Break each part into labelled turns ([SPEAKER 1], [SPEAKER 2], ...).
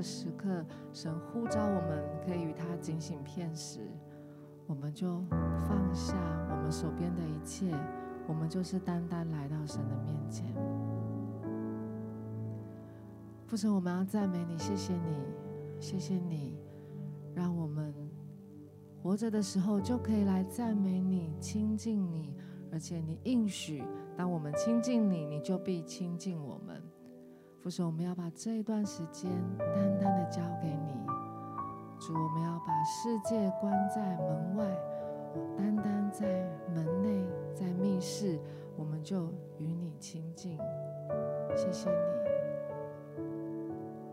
[SPEAKER 1] 个时刻，神呼召我们可以与他警醒片时，我们就放下我们手边的一切，我们就是单单来到神的面前。父神，我们要赞美你，谢谢你，谢谢你，让我们活着的时候就可以来赞美你、亲近你，而且你应许，当我们亲近你，你就必亲近我们。父神，我们要把这一段时间单单的交给你。主，我们要把世界关在门外，单单在门内，在密室，我们就与你亲近。谢谢你。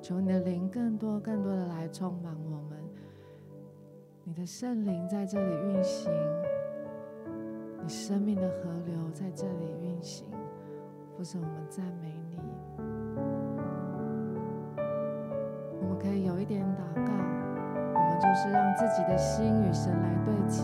[SPEAKER 1] 求你的灵更多、更多的来充满我们，你的圣灵在这里运行，你生命的河流在这里运行。父神，我们赞美你。可以有一点祷告，我们就是让自己的心与神来对齐。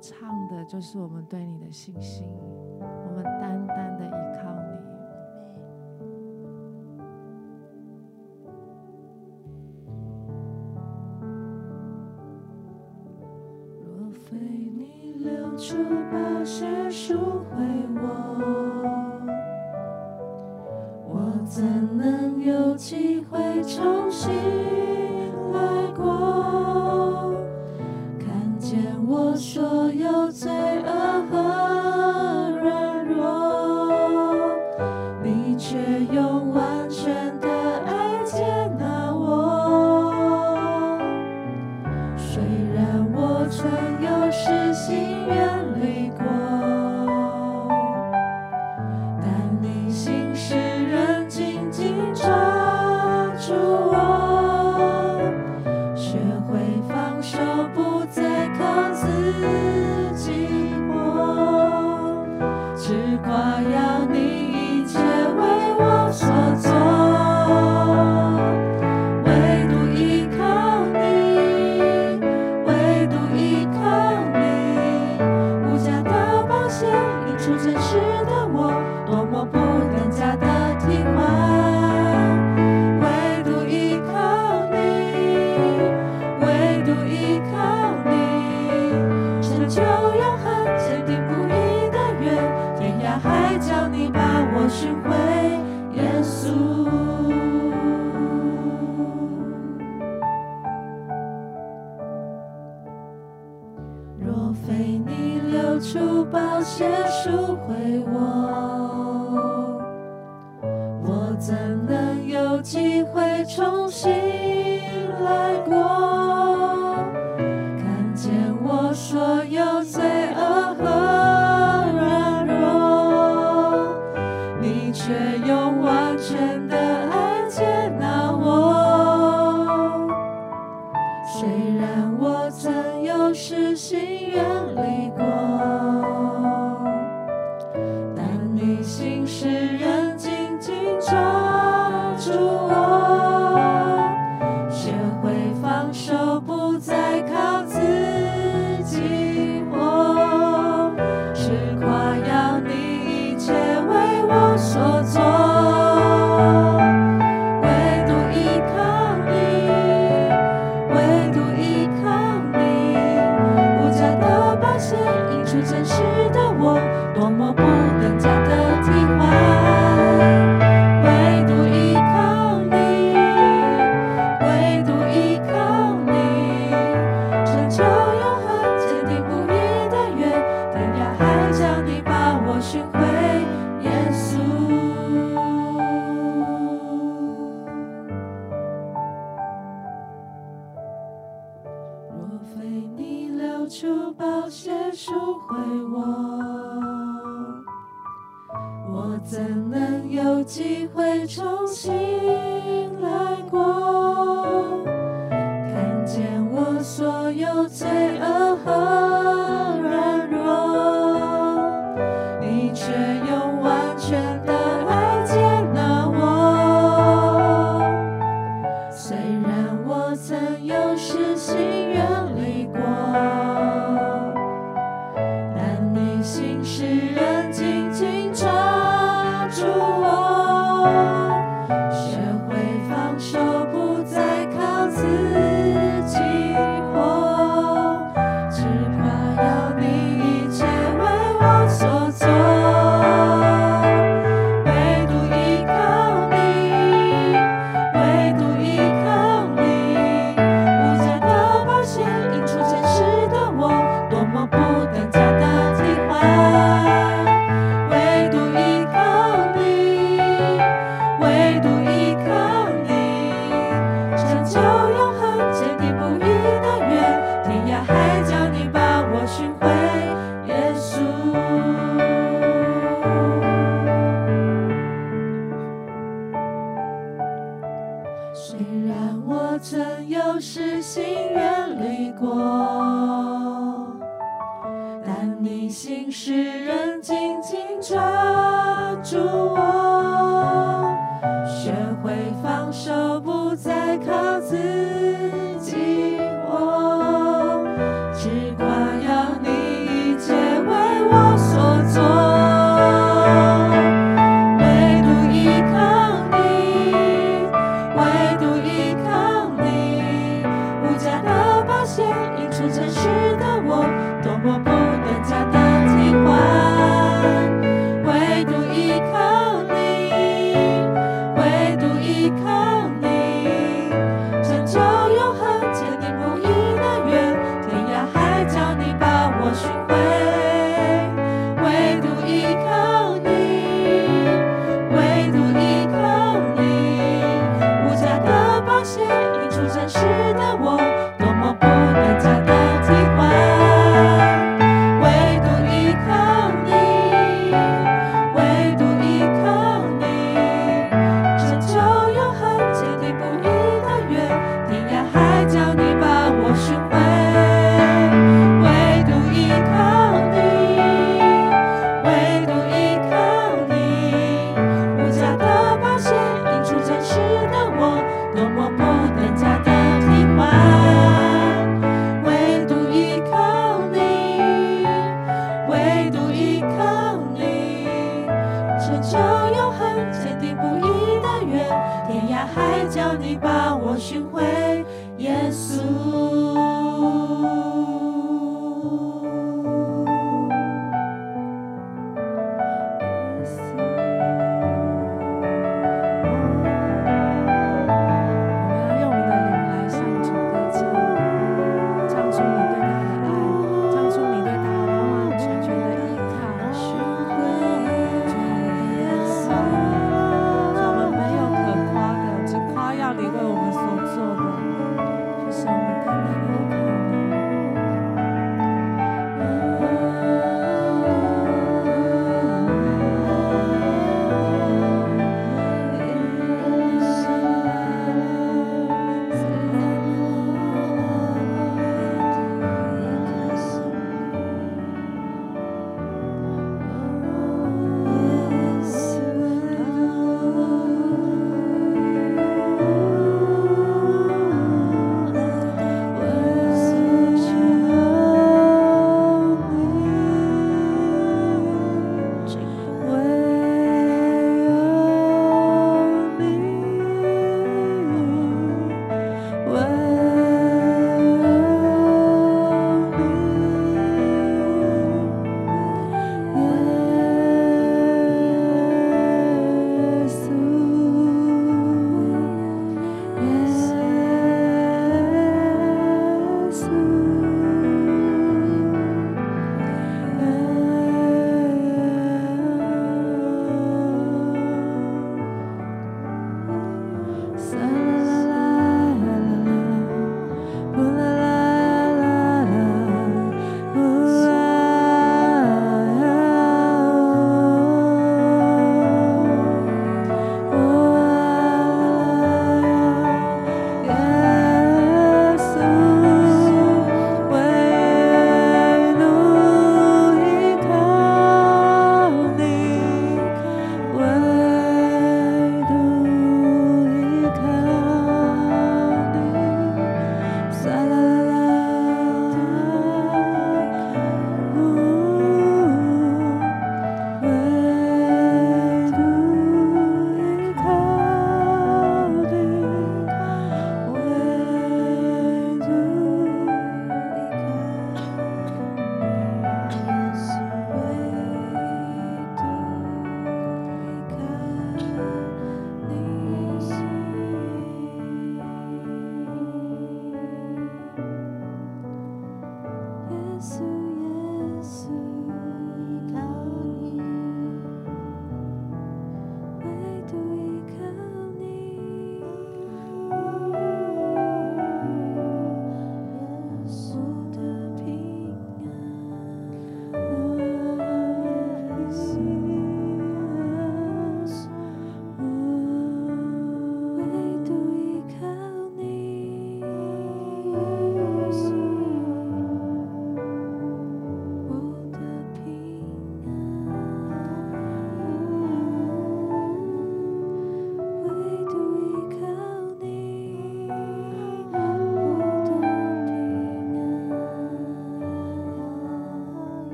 [SPEAKER 1] 唱的就是我们对你的信心，我们单单的依靠你。若非你流
[SPEAKER 2] 出宝血赎回我。我怎能有机会重新？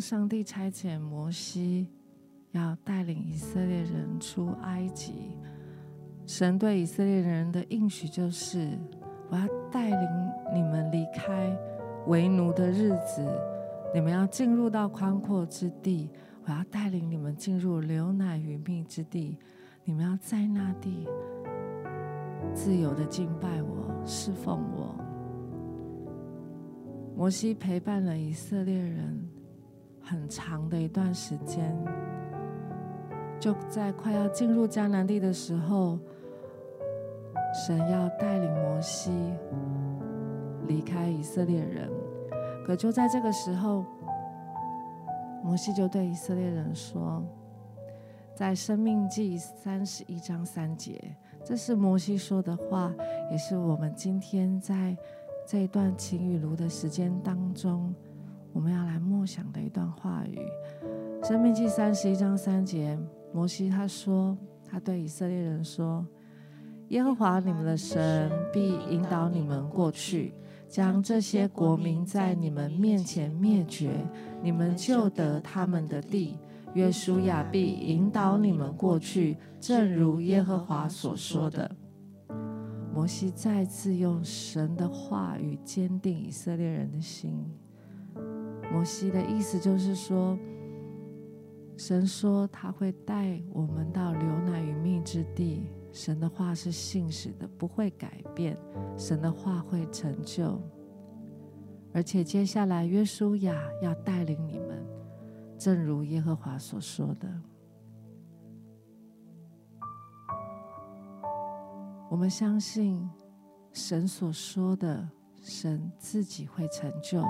[SPEAKER 1] 上帝差遣摩西要带领以色列人出埃及，神对以色列人的应许就是：我要带领你们离开为奴的日子，你们要进入到宽阔之地。我要带领你们进入流奶与蜜之地，你们要在那地自由的敬拜我、侍奉我。摩西陪伴了以色列人很长的一段时间，就在快要进入迦南地的时候，神要带领摩西离开以色列人，可就在这个时候。摩西就对以色列人说：“在生命记三十一章三节，这是摩西说的话，也是我们今天在这一段晴雨如的时间当中，我们要来默想的一段话语。申命记三十一章三节，摩西他说，他对以色列人说：耶和华你们的神必引导你们过去。”将这些国民在你们面前灭绝，你们就得他们的地。约书亚必引导你们过去，正如耶和华所说的。摩西再次用神的话语坚定以色列人的心。摩西的意思就是说，神说他会带我们到流奶与蜜之地。神的话是信实的，不会改变。神的话会成就，而且接下来约书亚要带领你们，正如耶和华所说的。我们相信神所说的，神自己会成就，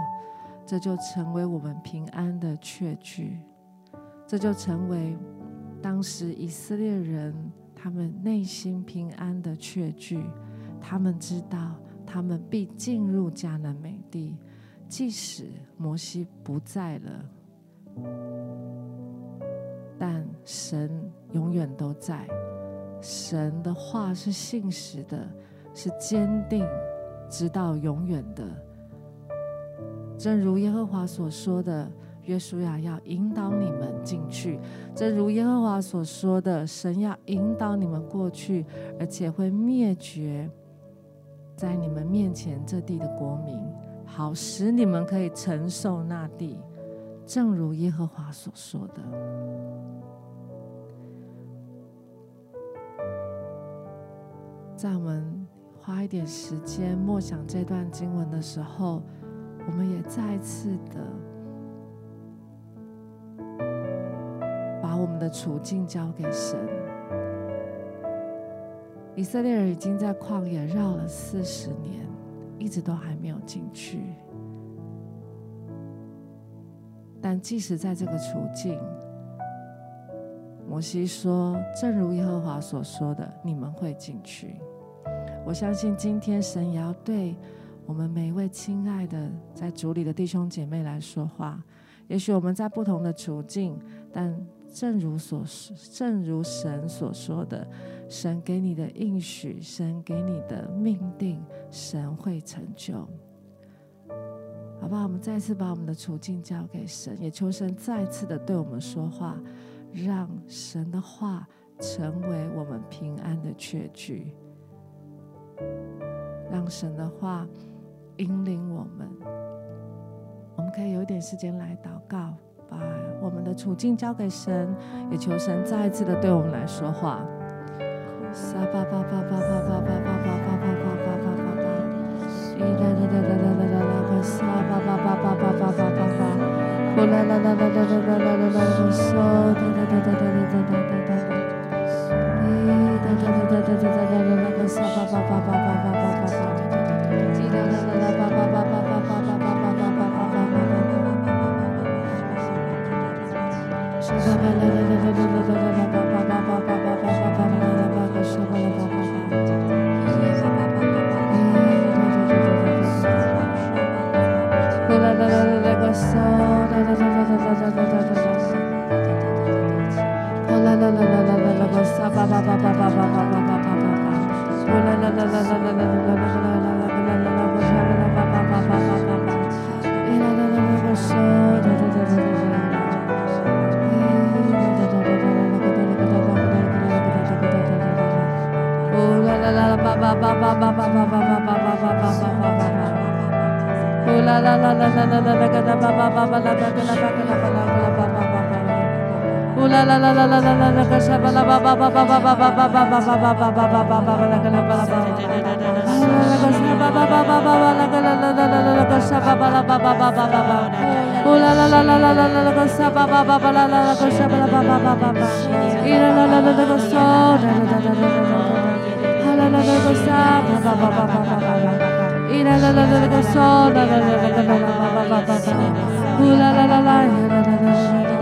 [SPEAKER 1] 这就成为我们平安的确据，这就成为当时以色列人。他们内心平安的确据，他们知道他们必进入迦南美地，即使摩西不在了，但神永远都在。神的话是信实的，是坚定，直到永远的。正如耶和华所说的。约书亚要引导你们进去，正如耶和华所说的，神要引导你们过去，而且会灭绝在你们面前这地的国民，好使你们可以承受那地，正如耶和华所说的。在我们花一点时间默想这段经文的时候，我们也再次的把。我们的处境交给神。以色列人已经在旷野绕了四十年，一直都还没有进去。但即使在这个处境，摩西说：“正如耶和华所说的，你们会进去。”我相信今天神也要对我们每一位亲爱的在主里的弟兄姐妹来说话。也许我们在不同的处境，但。正如所说，正如神所说的，神给你的应许，神给你的命定，神会成就，好不好？我们再次把我们的处境交给神，也求神再次的对我们说话，让神的话成为我们平安的确据，让神的话引领我们。我们可以有一点时间来祷告。把我们的处境交给神，也求神再一次的对我们来说话。沙巴巴巴巴巴巴巴巴巴巴巴巴巴巴巴巴，咿啦啦啦啦啦啦啦个沙巴巴巴巴巴巴巴巴巴，呼啦啦啦啦啦啦啦啦啦啦个沙哒哒哒哒哒哒哒哒哒哒，咿哒哒哒哒哒哒哒哒哒个沙巴巴巴巴巴巴巴巴芭芭拉 Ooh la la la la la la la la la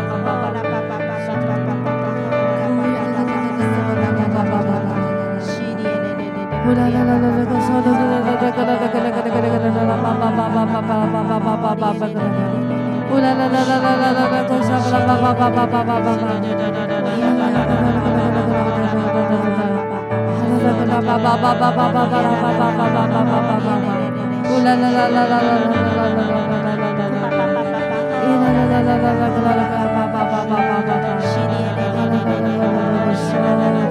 [SPEAKER 1] Shut up.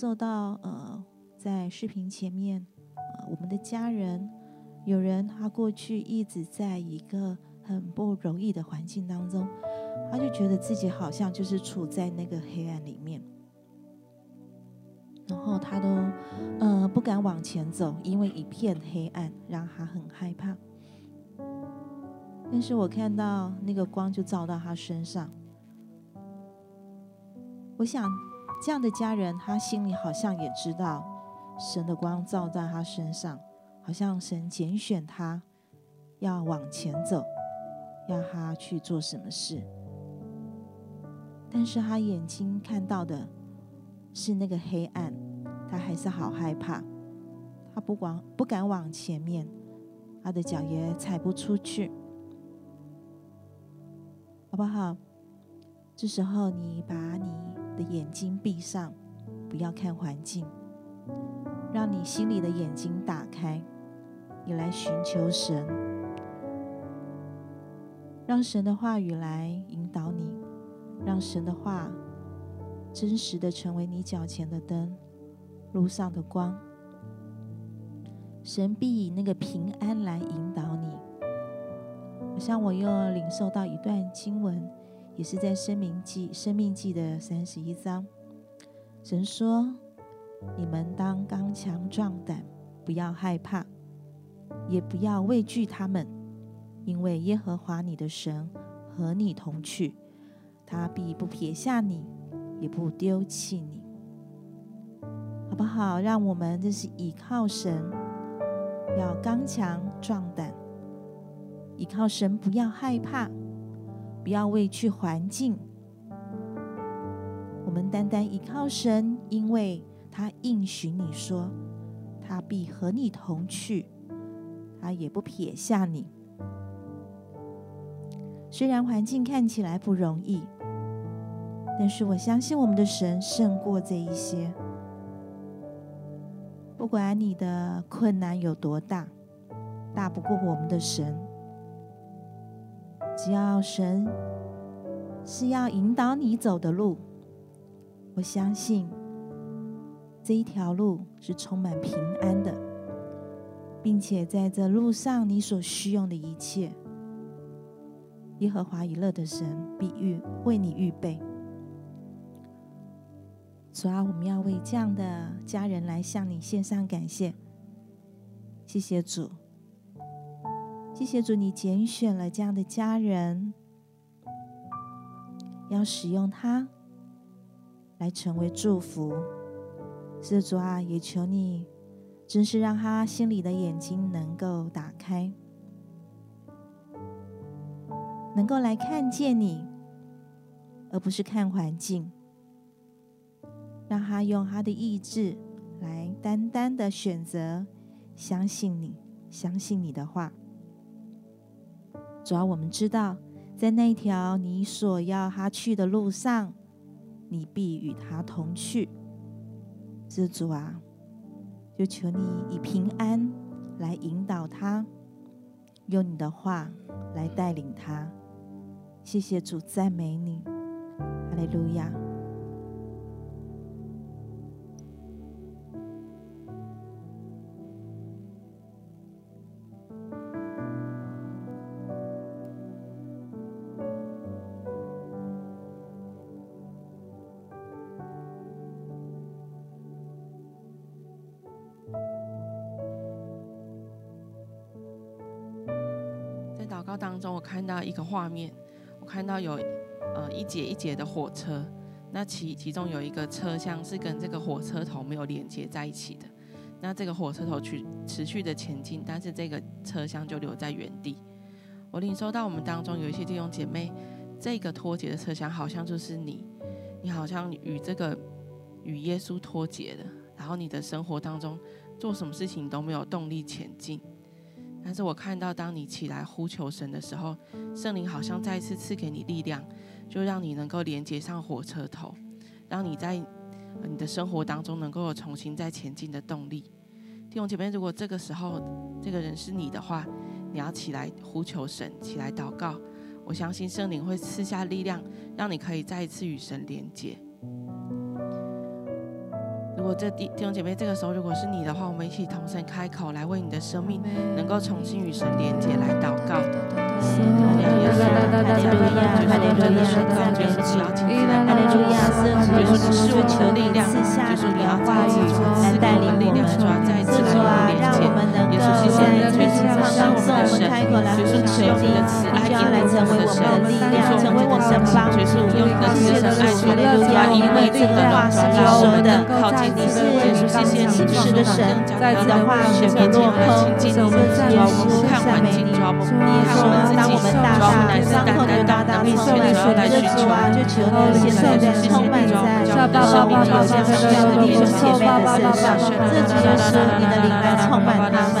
[SPEAKER 3] 受到呃，在视频前面，呃，我们的家人，有人他过去一直在一个很不容易的环境当中，他就觉得自己好像就是处在那个黑暗里面。然后他都呃不敢往前走，因为一片黑暗让他很害怕。但是我看到那个光就照到他身上，我想。这样的家人他心里好像也知道神的光照在他身上好像神拣选他要往前走要他去做什么事。但是他眼睛看到的是那个黑暗他还是好害怕。他不管不敢往前面他的脚也踩不出去。好不好？这时候你把你的眼睛闭上，不要看环境。让你心里的眼睛打开，你来寻求神，让神的话语来引导你。让神的话真实的成为你脚前的灯、路上的光。神必以那个平安来引导你。好像我又领受到一段经文。也是在《申命记》《生命记》的三十一章。神说：“你们当刚强壮胆，不要害怕，也不要畏惧他们，因为耶和华你的神和你同去，他必不撇下你，也不丢弃你。”好不好？让我们这是倚靠神，要刚强壮胆。依靠神，不要害怕，不要畏惧环境。我们单单依靠神，因为他应许你说，他必和你同去，他也不撇下你。虽然环境看起来不容易，但是我相信我们的神胜过这一些。不管你的困难有多大，大不过我们的神。只要神是要引导你走的路，我相信这一条路是充满平安的，并且在这路上你所需用的一切，耶和华以勒的神必预为你预备。主啊，我们要为这样的家人来向你献上感谢，谢谢主。谢谢主，你拣选了这样的家人，要使用他来成为祝福。是主啊，也求你，真是让他心里的眼睛能够打开，能够来看见你，而不是看环境。让他用他的意志来单单的选择，相信你，相信你的话。主要我们知道，在那条你所要他去的路上，你必与他同去。知主啊，就求你以平安来引导他，用你的话来带领他。谢谢主，赞美你，哈利路
[SPEAKER 4] 亚。看到一个画面，我看到有呃一节一节的火车，那其其中有一个车厢是跟这个火车头没有连接在一起的，那这个火车头去持续的前进，但是这个车厢就留在原地。我领受到我们当中有一些弟兄姐妹，这个脱节的车厢好像就是你，你好像与这个与耶稣脱节了，然后你的生活当中做什么事情都没有动力前进。但是我看到，当你起来呼求神的时候，圣灵好像再一次赐给你力量，就让你能够连接上火车头，让你在你的生活当中能够有重新再前进的动力。弟兄姐妹，如果这个时候这个人是你的话，你要起来呼求神，起来祷告。我相信圣灵会赐下力量，让你可以再一次与神连接。如果这弟弟兄姐妹这个时候如果是你的话，我们一起同声开口来为你的生命能够重新与神连接来祷告。的力量，主耶稣，你要话语来带领我们，你，谢谢你，让我们的神，耶稣，使用你的慈爱引领我们我们的帮助，用你的慈爱爱主耶稣，因为这个乱世让我们更靠近。你是耶稣，谢谢你，是的神，在你的话语面前来亲近你，主啊，我们不看环境，主啊，我们不看我们自己，主啊，我们乃是单单单单面前来寻求，就求你现在充满在生命中这样的弟兄姐妹的身上，这主耶稣，你的灵来充满他们，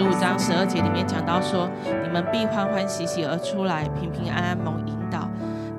[SPEAKER 4] 十五章十二节里面讲到说，你们必欢欢喜喜而出来，平平安安蒙引导。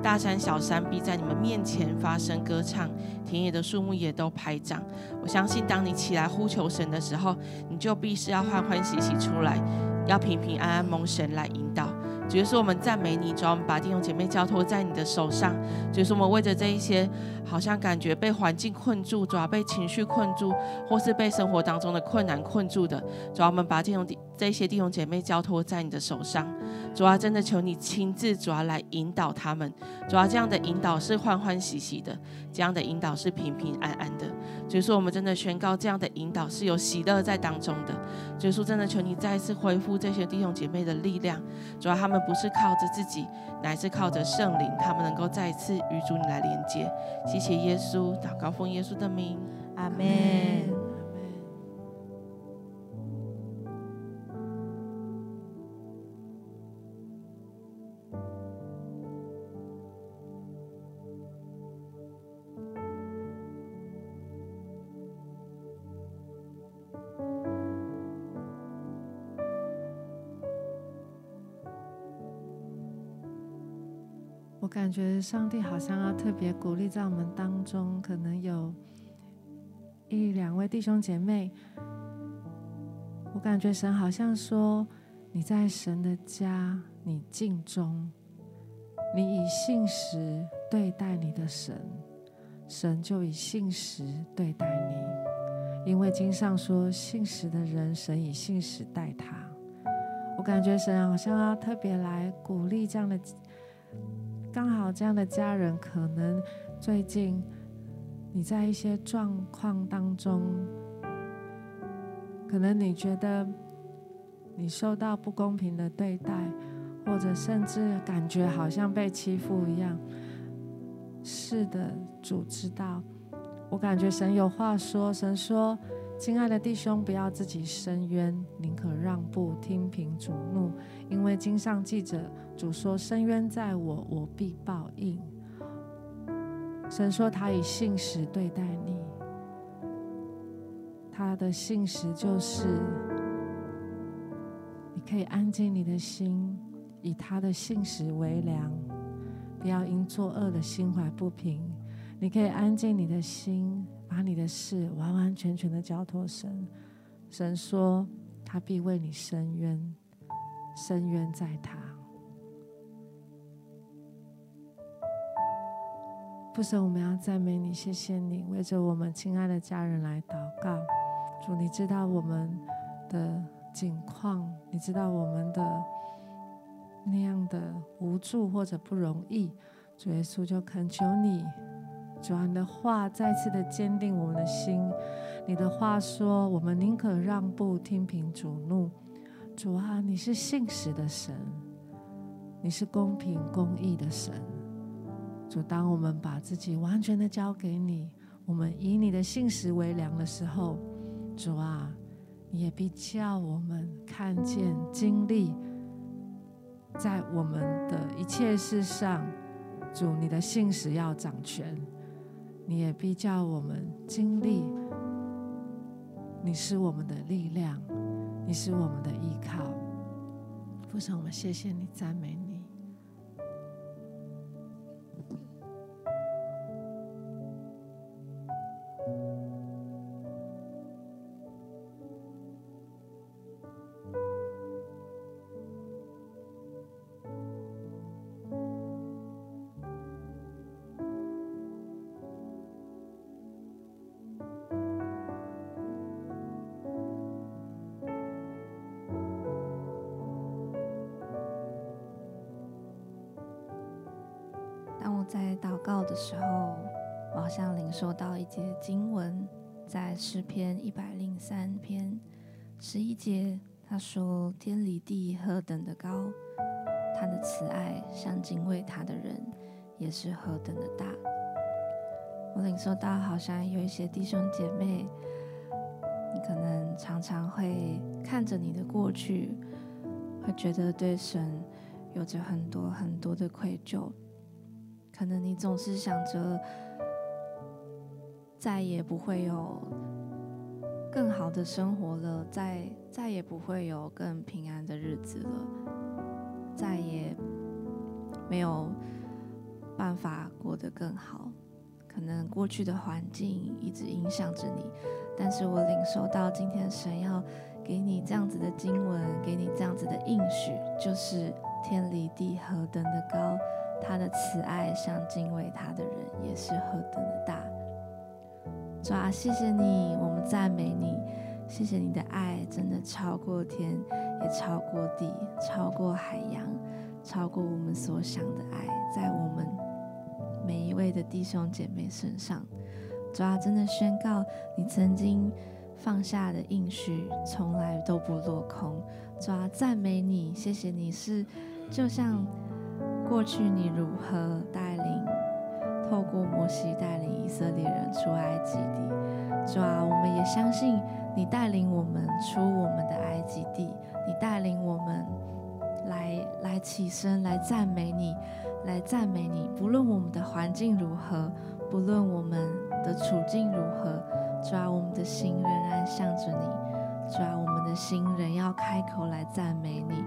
[SPEAKER 4] 大山小山必在你们面前发声歌唱，田野的树木也都拍掌。我相信，当你起来呼求神的时候，你就必是要欢欢喜喜出来，要平平安安蒙神来引导。主耶稣，我们赞美你，主，我们把弟兄姐妹交托在你的手上。主耶稣，我们为着这一些好像感觉被环境困住，主要被情绪困住，或是被生活当中的困难困住的，主要我们把这种这些弟兄姐妹交托在你的手上。主啊，真的求你亲自主要来引导他们。主啊，这样的引导是欢欢喜喜的，这样的引导是平平安安的。主耶稣，我们真的宣告这样的引导是有喜乐在当中的。主耶稣，真的求你再一次恢复这些弟兄姐妹的力量。主啊，他们。不是靠着自己，乃是靠着圣灵，他们能够再一次与主你来连接。谢谢耶稣，祷告奉耶稣的名，
[SPEAKER 2] 阿门。
[SPEAKER 1] 感觉上帝好像要特别鼓励在我们当中，可能有一两位弟兄姐妹。我感觉神好像说：“你在神的家，你尽忠，你以信实对待你的神，神就以信实对待你。因为经上说，信实的人，神以信实待他。”我感觉神好像要特别来鼓励这样的。刚好这样的家人，可能最近你在一些状况当中，可能你觉得你受到不公平的对待，或者甚至感觉好像被欺负一样。是的，主知道。我感觉神有话说，神说：“亲爱的弟兄，不要自己伸冤，宁可让步，听凭主怒，因为经上记着。”主说：“伸冤在我，我必报应。”神说：“他以信实对待你，他的信实就是你可以安静你的心，以他的信实为粮，不要因作恶的心怀不平。你可以安静你的心，把你的事完完全全的交托神。神说：他必为你伸冤，伸冤在他。”父神，我们要赞美你，谢谢你为着我们亲爱的家人来祷告。主，你知道我们的境况，你知道我们的那样的无助或者不容易。主耶稣，就恳求你，主啊，你的话再次的坚定我们的心。你的话说，我们宁可让步，听凭主怒。主啊，你是信实的神，你是公平公义的神。主，当我们把自己完全的交给你，我们以你的信实为粮的时候，主啊，你也必叫我们看见、经历，在我们的一切事上，主，你的信实要掌权，你也必叫我们经历，你是我们的力量，你是我们的依靠。父神，我们谢谢你，赞美你。
[SPEAKER 2] 在祷告的时候，我好像领受到一节经文，在诗篇一百零三篇十一节他说：“天离地何等的高，他的慈爱向敬畏他的人也是何等的大。”我领受到，好像有一些弟兄姐妹，你可能常常会看着你的过去，会觉得对神有着很多很多的愧疚。可能你总是想着，再也不会有更好的生活了，再再也不会有更平安的日子了，再也没有办法过得更好。可能过去的环境一直影响着你，但是我领受到今天神要给你这样子的经文，给你这样子的应许，就是天离地何等的高，他的慈爱向敬畏他的人也是何等的大。主啊，谢谢你，我们赞美你，谢谢你的爱真的超过天，也超过地，超过海洋，超过我们所想的爱，在我们。每一位的弟兄姐妹身上，主啊，真的宣告你曾经放下的应许，从来都不落空。主啊，赞美你，谢谢你是就像过去你如何带领，透过摩西带领以色列人出埃及地。主啊，我们也相信你带领我们出我们的埃及地，你带领我们来来起身来赞美你。来赞美你，不论我们的环境如何，不论我们的处境如何，主啊，我们的心仍然向着你，主啊，我们的心仍要开口来赞美你，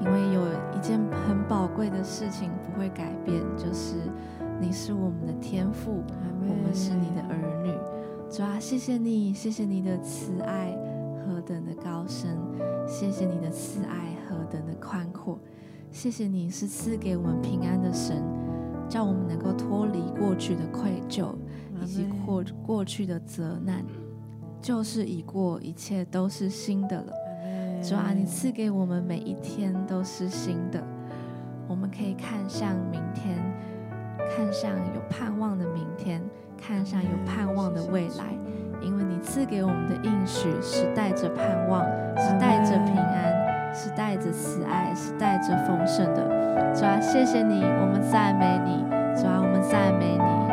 [SPEAKER 2] 因为有一件很宝贵的事情不会改变，就是你是我们的天父，我们是你的儿女，主啊，谢谢你，谢谢你的慈爱何等的高深，谢谢你的慈爱何等的宽阔。谢谢你是赐给我们平安的神，叫我们能够脱离过去的愧疚以及过过去的责难，旧事已过，一切都是新的了。主啊，你赐给我们每一天都是新的，我们可以看向明天，看向有盼望的明天，看向有盼望的未来，因为你赐给我们的应许是带着盼望，是带着平安。是带着慈爱，是带着丰盛的。主啊，谢谢你，我们赞美你。主啊，我们赞美你。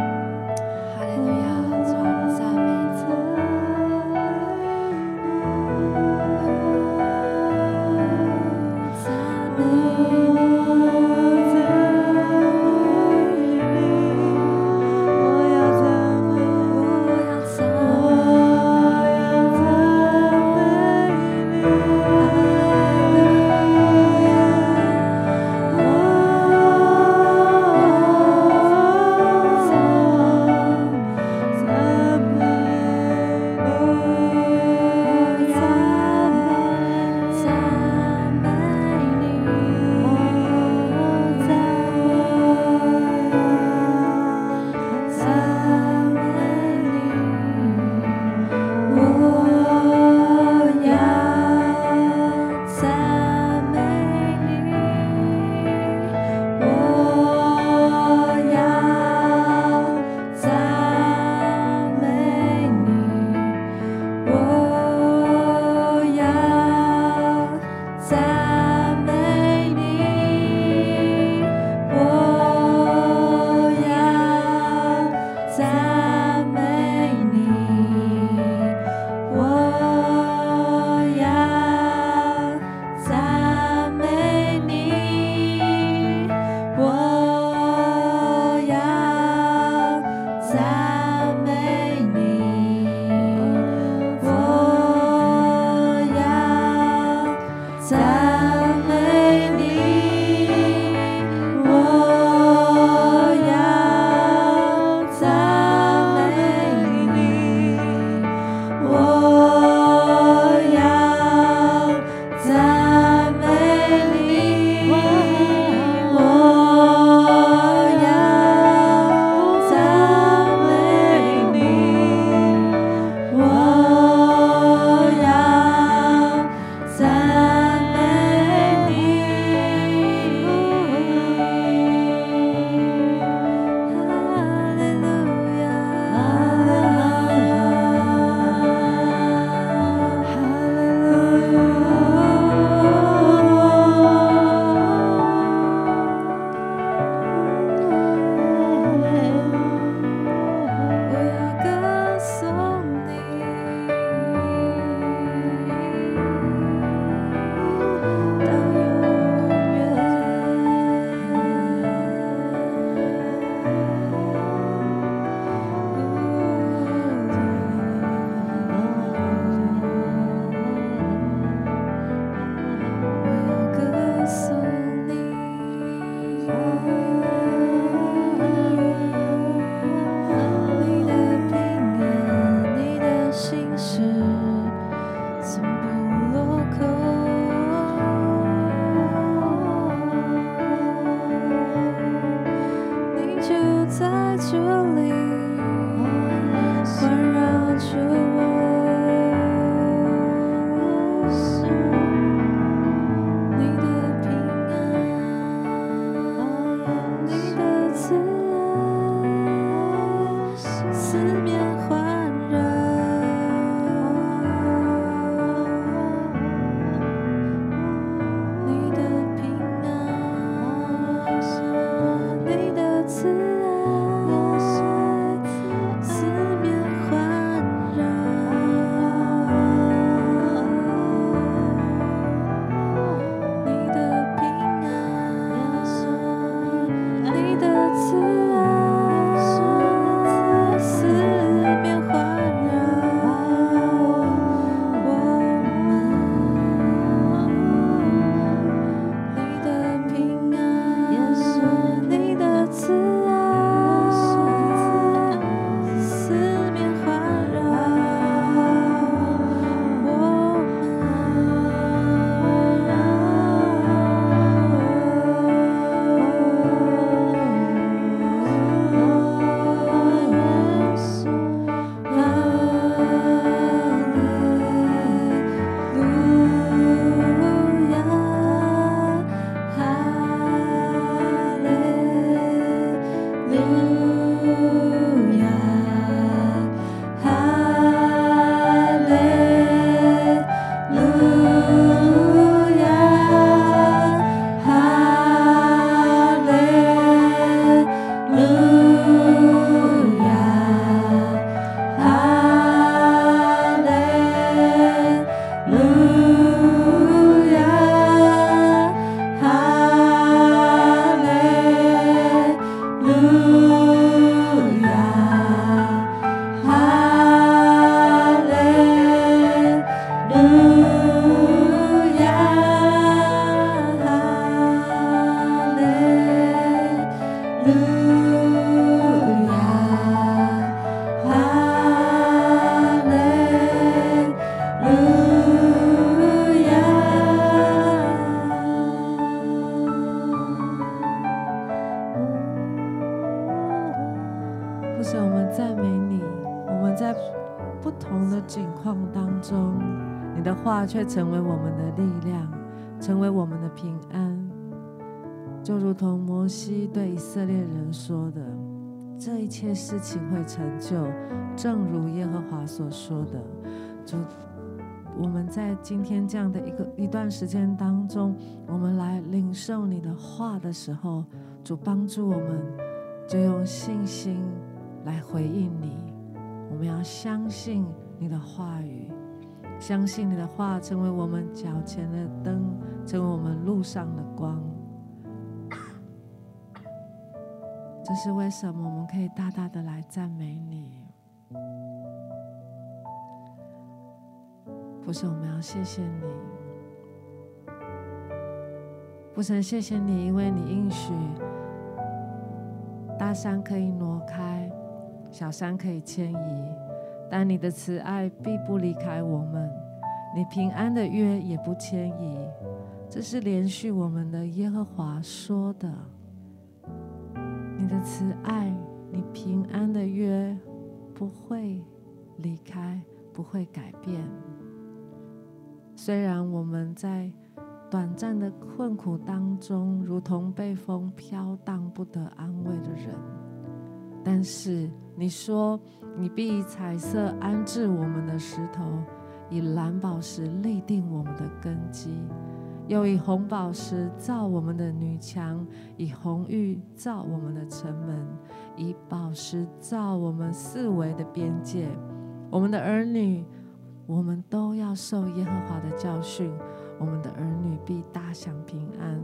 [SPEAKER 1] 成就，正如耶和华所说的。”主，我们在今天这样的一个一段时间当中，我们来领受你的话的时候，主帮助我们，就用信心来回应你。我们要相信你的话语，相信你的话成为我们脚前的灯，成为我们路上的光。这是为什么我们可以大大的来赞美你？父神，我们要谢谢你。父神，谢谢你，因为你应许大山可以挪开，小山可以迁移，但你的慈爱必不离开我们，你平安的约也不迁移。这是连续我们的耶和华说的。你的慈爱，你平安的约不会离开，不会改变。虽然我们在短暂的困苦当中，如同被风飘荡不得安慰的人，但是你说，你必以彩色安置我们的石头，以蓝宝石立定我们的根基。又以红宝石造我们的女墙，以红玉造我们的城门，以宝石造我们四围的边界。我们的儿女，我们都要受耶和华的教训。我们的儿女必大享平安。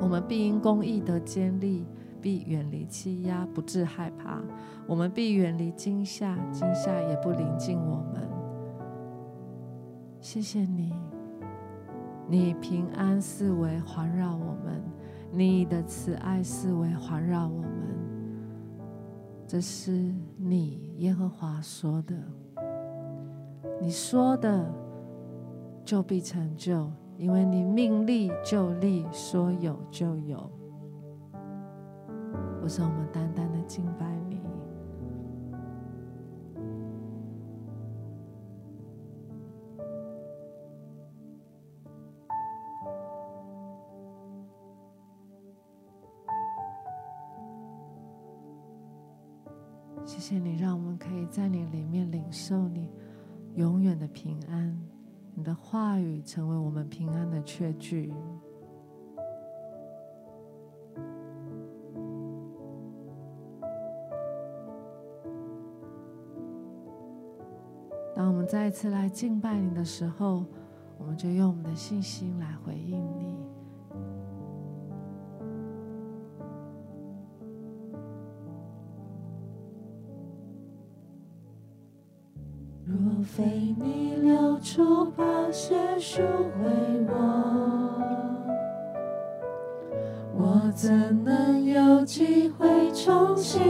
[SPEAKER 1] 我们必因公义得坚立，必远离欺压，不致害怕。我们必远离惊吓，惊吓也不临近我们。谢谢你。你平安四围环绕我们，你的慈爱四围环绕我们。这是你耶和华说的，你说的就必成就，因为你命立就立，说有就有。我说，我们单单的敬拜缺句。当我们再一次来敬拜你的时候，我们就用我们的信心来回
[SPEAKER 2] 应些赎回我，我怎能有机会重新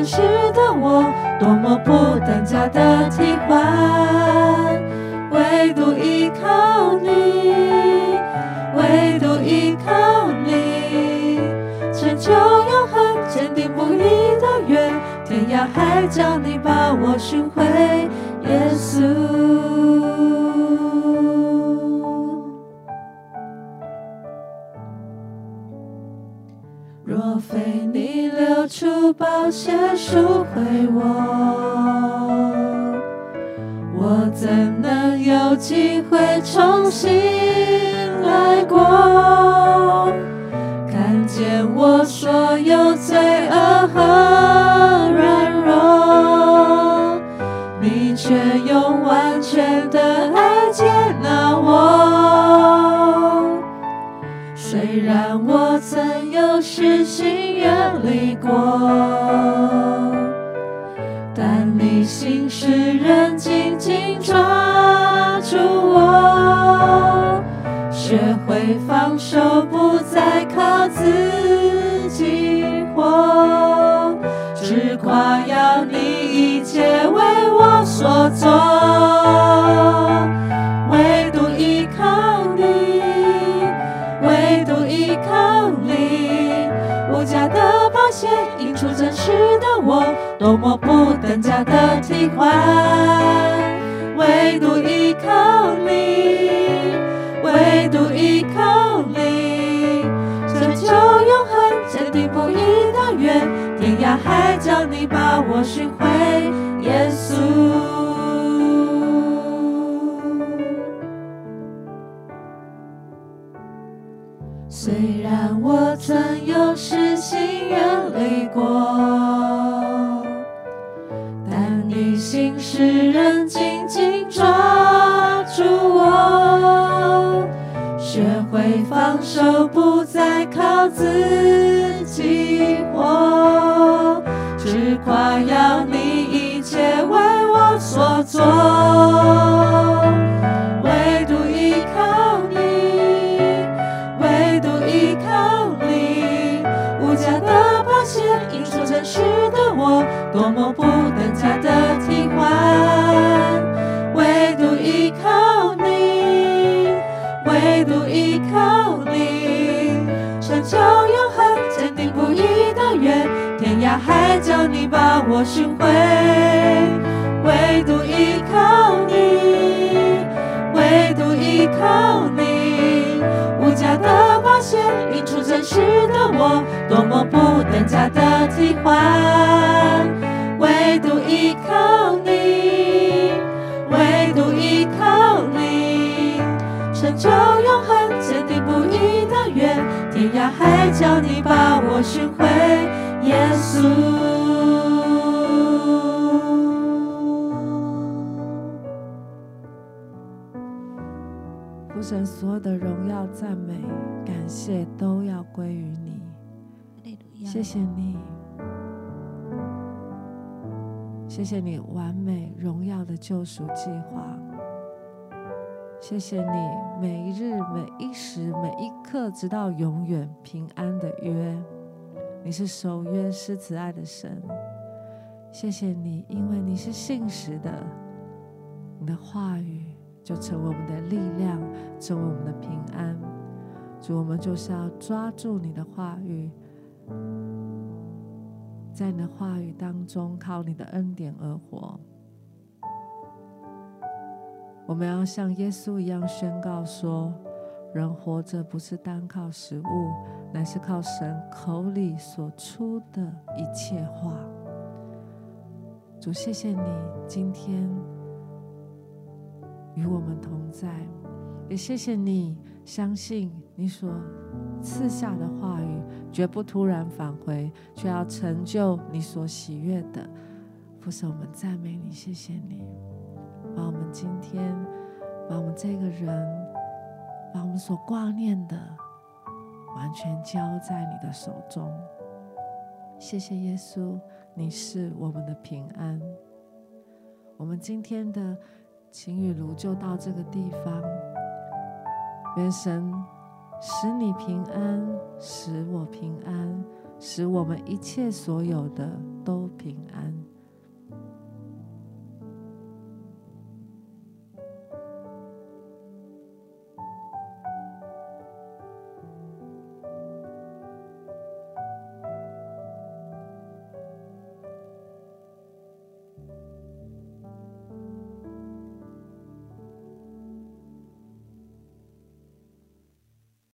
[SPEAKER 2] 真实的我，多么不等价的替换。唯独依靠你，唯独依靠你，成就永恒坚定不移的约，天涯海角你把我寻些赎回我，我怎能有机会重新手，不再靠自己活，只夸耀你一切为我所做。唯独依靠你，唯独依靠你，无价的保险映出真实的我，多么不等价的替换。唯独不移的约，天涯海角你把我寻回，耶稣。把我寻回，唯独依靠你，唯独依靠你，无价的宝血印出真实的我，多么不等价的替换。唯独依靠你，唯独依靠你，成就永恒，坚定不移的约，天涯海角你把我寻回，耶
[SPEAKER 1] 稣。所有的荣耀、赞美、感谢都要归于你，谢谢你。谢谢你完美荣耀的救赎计划，谢谢你每一日每一时每一刻直到永远平安的约，你是守约施慈爱的神，谢谢你，因为你是信实的，你的话语就成为我们的力量，成为我们的平安。主，我们就是要抓住你的话语。在你的话语当中，靠你的恩典而活。我们要像耶稣一样宣告说：人活着不是单靠食物，乃是靠神口里所出的一切话。主，谢谢你今天与我们同在，也谢谢你相信你所赐下的话语绝不突然返回，却要成就你所喜悦的。父神，我们赞美你，谢谢你，把我们今天，把我们这个人，把我们所挂念的，完全交在你的手中。谢谢耶稣，你是我们的平安。我们今天的情雨炉就到这个地方，愿神。使你平安，使我平安，使我们一切所有的都平安。